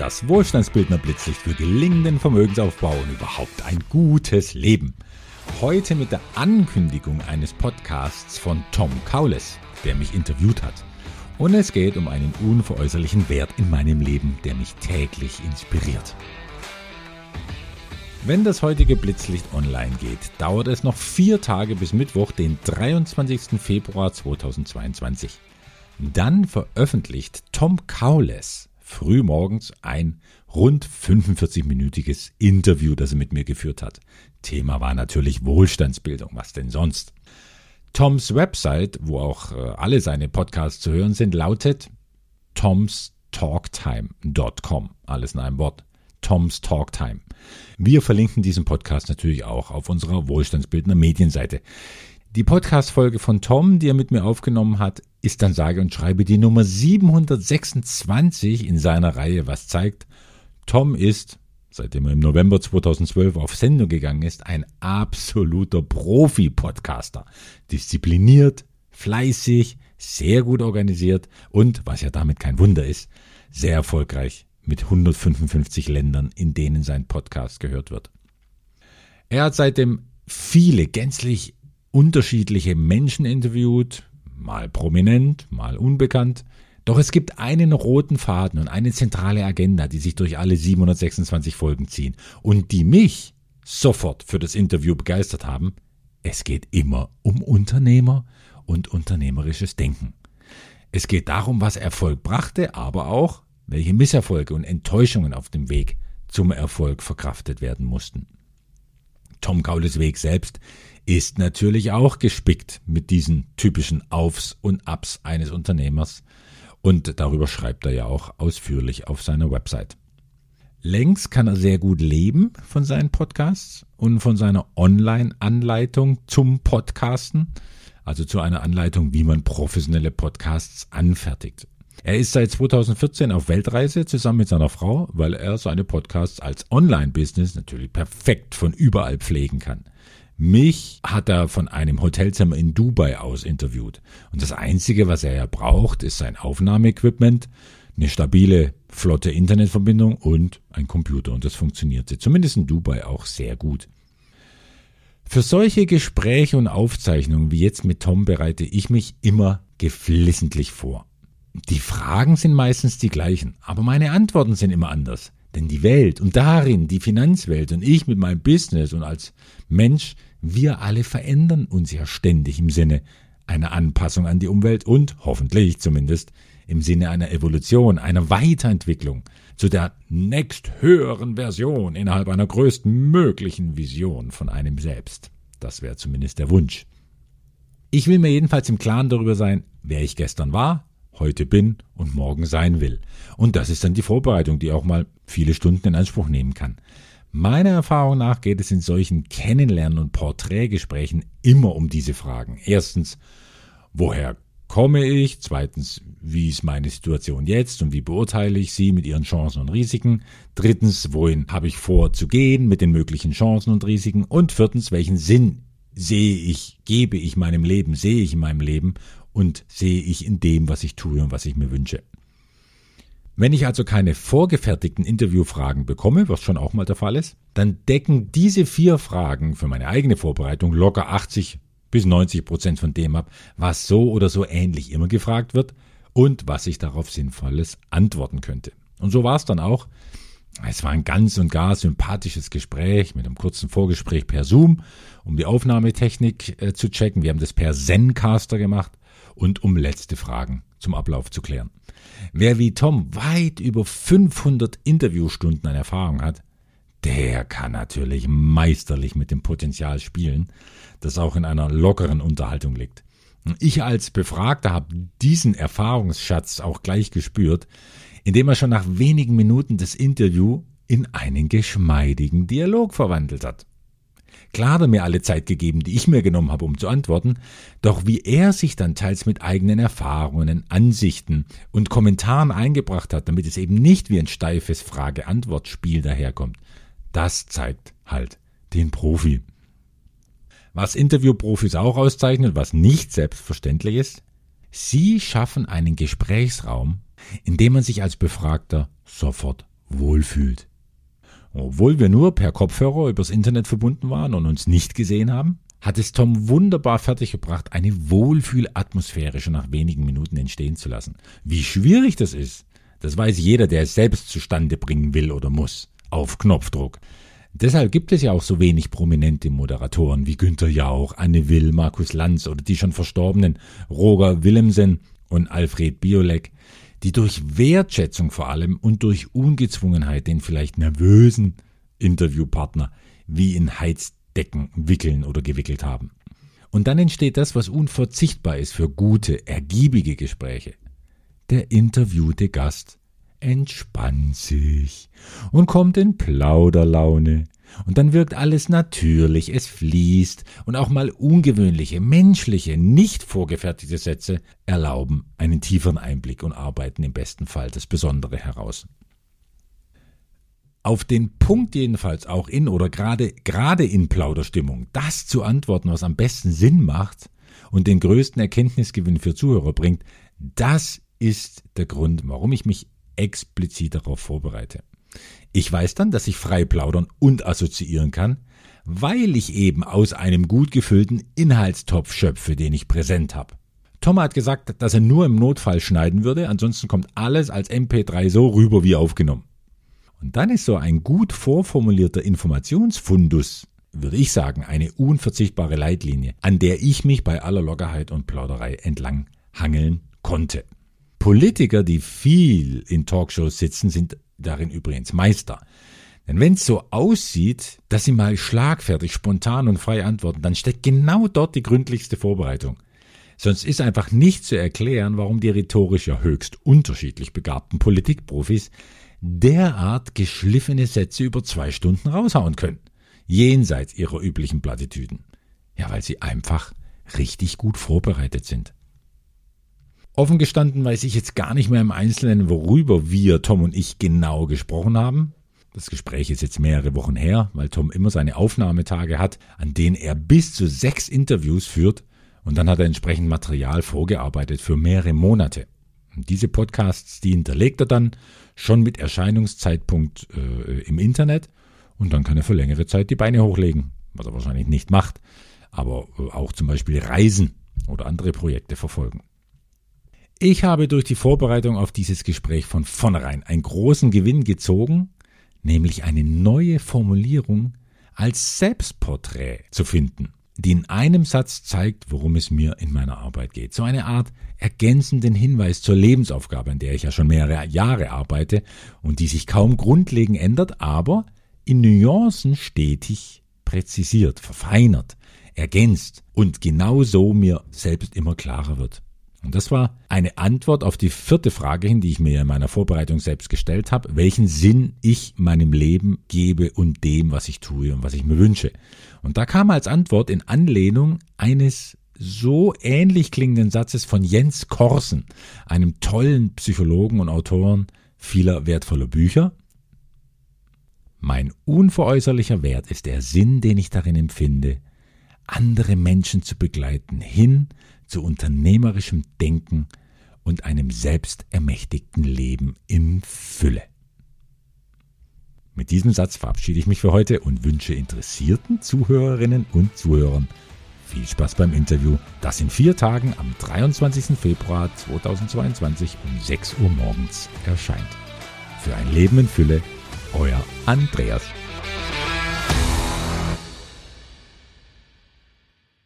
das Wohlstandsbildner Blitzlicht für gelingenden Vermögensaufbau und überhaupt ein gutes Leben. Heute mit der Ankündigung eines Podcasts von Tom Kaules, der mich interviewt hat. Und es geht um einen unveräußerlichen Wert in meinem Leben, der mich täglich inspiriert. Wenn das heutige Blitzlicht online geht, dauert es noch vier Tage bis Mittwoch, den 23. Februar 2022. Dann veröffentlicht Tom Kaules frühmorgens ein rund 45-minütiges Interview, das er mit mir geführt hat. Thema war natürlich Wohlstandsbildung, was denn sonst? Toms Website, wo auch äh, alle seine Podcasts zu hören sind, lautet tomstalktime.com. Alles in einem Wort. Toms Talktime. Wir verlinken diesen Podcast natürlich auch auf unserer Wohlstandsbildner Medienseite. Die Podcast-Folge von Tom, die er mit mir aufgenommen hat, ist dann sage und schreibe die Nummer 726 in seiner Reihe, was zeigt, Tom ist, seitdem er im November 2012 auf Sendung gegangen ist, ein absoluter Profi-Podcaster. Diszipliniert, fleißig, sehr gut organisiert und, was ja damit kein Wunder ist, sehr erfolgreich mit 155 Ländern, in denen sein Podcast gehört wird. Er hat seitdem viele gänzlich unterschiedliche Menschen interviewt, mal prominent, mal unbekannt. Doch es gibt einen roten Faden und eine zentrale Agenda, die sich durch alle 726 Folgen ziehen und die mich sofort für das Interview begeistert haben. Es geht immer um Unternehmer und unternehmerisches Denken. Es geht darum, was Erfolg brachte, aber auch, welche Misserfolge und Enttäuschungen auf dem Weg zum Erfolg verkraftet werden mussten. Tom Kaules Weg selbst ist natürlich auch gespickt mit diesen typischen Aufs und Abs eines Unternehmers und darüber schreibt er ja auch ausführlich auf seiner Website. Längst kann er sehr gut leben von seinen Podcasts und von seiner Online-Anleitung zum Podcasten, also zu einer Anleitung, wie man professionelle Podcasts anfertigt. Er ist seit 2014 auf Weltreise zusammen mit seiner Frau, weil er seine Podcasts als Online-Business natürlich perfekt von überall pflegen kann. Mich hat er von einem Hotelzimmer in Dubai aus interviewt. Und das Einzige, was er ja braucht, ist sein Aufnahmeequipment, eine stabile, flotte Internetverbindung und ein Computer. Und das funktionierte zumindest in Dubai auch sehr gut. Für solche Gespräche und Aufzeichnungen wie jetzt mit Tom bereite ich mich immer geflissentlich vor. Die Fragen sind meistens die gleichen, aber meine Antworten sind immer anders. Denn die Welt und darin die Finanzwelt und ich mit meinem Business und als Mensch, wir alle verändern uns ja ständig im Sinne einer Anpassung an die Umwelt und hoffentlich zumindest im Sinne einer Evolution, einer Weiterentwicklung zu der nächst höheren Version innerhalb einer größten möglichen Vision von einem selbst. Das wäre zumindest der Wunsch. Ich will mir jedenfalls im Klaren darüber sein, wer ich gestern war, heute bin und morgen sein will. Und das ist dann die Vorbereitung, die auch mal viele Stunden in Anspruch nehmen kann. Meiner Erfahrung nach geht es in solchen Kennenlernen und Porträtgesprächen immer um diese Fragen. Erstens, woher komme ich? Zweitens, wie ist meine Situation jetzt und wie beurteile ich sie mit ihren Chancen und Risiken? Drittens, wohin habe ich vor zu gehen mit den möglichen Chancen und Risiken? Und viertens, welchen Sinn sehe ich, gebe ich meinem Leben, sehe ich in meinem Leben und sehe ich in dem, was ich tue und was ich mir wünsche. Wenn ich also keine vorgefertigten Interviewfragen bekomme, was schon auch mal der Fall ist, dann decken diese vier Fragen für meine eigene Vorbereitung locker 80 bis 90 Prozent von dem ab, was so oder so ähnlich immer gefragt wird und was ich darauf Sinnvolles antworten könnte. Und so war es dann auch. Es war ein ganz und gar sympathisches Gespräch mit einem kurzen Vorgespräch per Zoom, um die Aufnahmetechnik äh, zu checken. Wir haben das per Zencaster gemacht und um letzte Fragen zum Ablauf zu klären. Wer wie Tom weit über 500 Interviewstunden an Erfahrung hat, der kann natürlich meisterlich mit dem Potenzial spielen, das auch in einer lockeren Unterhaltung liegt. Ich als Befragter habe diesen Erfahrungsschatz auch gleich gespürt, indem er schon nach wenigen Minuten das Interview in einen geschmeidigen Dialog verwandelt hat. Klar hat er mir alle Zeit gegeben, die ich mir genommen habe, um zu antworten, doch wie er sich dann teils mit eigenen Erfahrungen, Ansichten und Kommentaren eingebracht hat, damit es eben nicht wie ein steifes Frage-Antwort-Spiel daherkommt, das zeigt halt den Profi. Was Interviewprofis auch auszeichnet, was nicht selbstverständlich ist, sie schaffen einen Gesprächsraum, in dem man sich als Befragter sofort wohlfühlt. Obwohl wir nur per Kopfhörer übers Internet verbunden waren und uns nicht gesehen haben, hat es Tom wunderbar fertiggebracht, eine Wohlfühlatmosphäre schon nach wenigen Minuten entstehen zu lassen. Wie schwierig das ist, das weiß jeder, der es selbst zustande bringen will oder muss. Auf Knopfdruck. Deshalb gibt es ja auch so wenig prominente Moderatoren wie Günter Jauch, Anne Will, Markus Lanz oder die schon verstorbenen Roger Willemsen und Alfred Biolek, die durch Wertschätzung vor allem und durch Ungezwungenheit den vielleicht nervösen Interviewpartner wie in Heizdecken wickeln oder gewickelt haben. Und dann entsteht das, was unverzichtbar ist für gute, ergiebige Gespräche. Der interviewte Gast entspannt sich und kommt in Plauderlaune. Und dann wirkt alles natürlich, es fließt und auch mal ungewöhnliche, menschliche, nicht vorgefertigte Sätze erlauben einen tieferen Einblick und arbeiten im besten Fall das Besondere heraus. Auf den Punkt jedenfalls auch in oder gerade gerade in Plauderstimmung, das zu antworten, was am besten Sinn macht und den größten Erkenntnisgewinn für Zuhörer bringt, das ist der Grund, warum ich mich explizit darauf vorbereite. Ich weiß dann, dass ich frei plaudern und assoziieren kann, weil ich eben aus einem gut gefüllten Inhaltstopf schöpfe, den ich präsent habe. Tom hat gesagt, dass er nur im Notfall schneiden würde, ansonsten kommt alles als MP3 so rüber wie aufgenommen. Und dann ist so ein gut vorformulierter Informationsfundus, würde ich sagen, eine unverzichtbare Leitlinie, an der ich mich bei aller Lockerheit und Plauderei entlang hangeln konnte. Politiker, die viel in Talkshows sitzen, sind darin übrigens Meister. Denn wenn es so aussieht, dass sie mal schlagfertig, spontan und frei antworten, dann steckt genau dort die gründlichste Vorbereitung. Sonst ist einfach nicht zu erklären, warum die rhetorisch ja höchst unterschiedlich begabten Politikprofis derart geschliffene Sätze über zwei Stunden raushauen können. Jenseits ihrer üblichen Plattitüden. Ja, weil sie einfach richtig gut vorbereitet sind. Offen gestanden weiß ich jetzt gar nicht mehr im Einzelnen, worüber wir, Tom und ich, genau gesprochen haben. Das Gespräch ist jetzt mehrere Wochen her, weil Tom immer seine Aufnahmetage hat, an denen er bis zu sechs Interviews führt und dann hat er entsprechend Material vorgearbeitet für mehrere Monate. Und diese Podcasts, die hinterlegt er dann schon mit Erscheinungszeitpunkt äh, im Internet und dann kann er für längere Zeit die Beine hochlegen, was er wahrscheinlich nicht macht, aber äh, auch zum Beispiel Reisen oder andere Projekte verfolgen. Ich habe durch die Vorbereitung auf dieses Gespräch von vornherein einen großen Gewinn gezogen, nämlich eine neue Formulierung als Selbstporträt zu finden, die in einem Satz zeigt, worum es mir in meiner Arbeit geht. So eine Art ergänzenden Hinweis zur Lebensaufgabe, an der ich ja schon mehrere Jahre arbeite und die sich kaum grundlegend ändert, aber in Nuancen stetig präzisiert, verfeinert, ergänzt und genauso mir selbst immer klarer wird. Und das war eine Antwort auf die vierte Frage hin, die ich mir in meiner Vorbereitung selbst gestellt habe, welchen Sinn ich meinem Leben gebe und dem, was ich tue und was ich mir wünsche. Und da kam als Antwort in Anlehnung eines so ähnlich klingenden Satzes von Jens Korsen, einem tollen Psychologen und Autoren vieler wertvoller Bücher. Mein unveräußerlicher Wert ist der Sinn, den ich darin empfinde, andere Menschen zu begleiten hin zu unternehmerischem Denken und einem selbstermächtigten Leben in Fülle. Mit diesem Satz verabschiede ich mich für heute und wünsche interessierten Zuhörerinnen und Zuhörern viel Spaß beim Interview, das in vier Tagen am 23. Februar 2022 um 6 Uhr morgens erscheint. Für ein Leben in Fülle, euer Andreas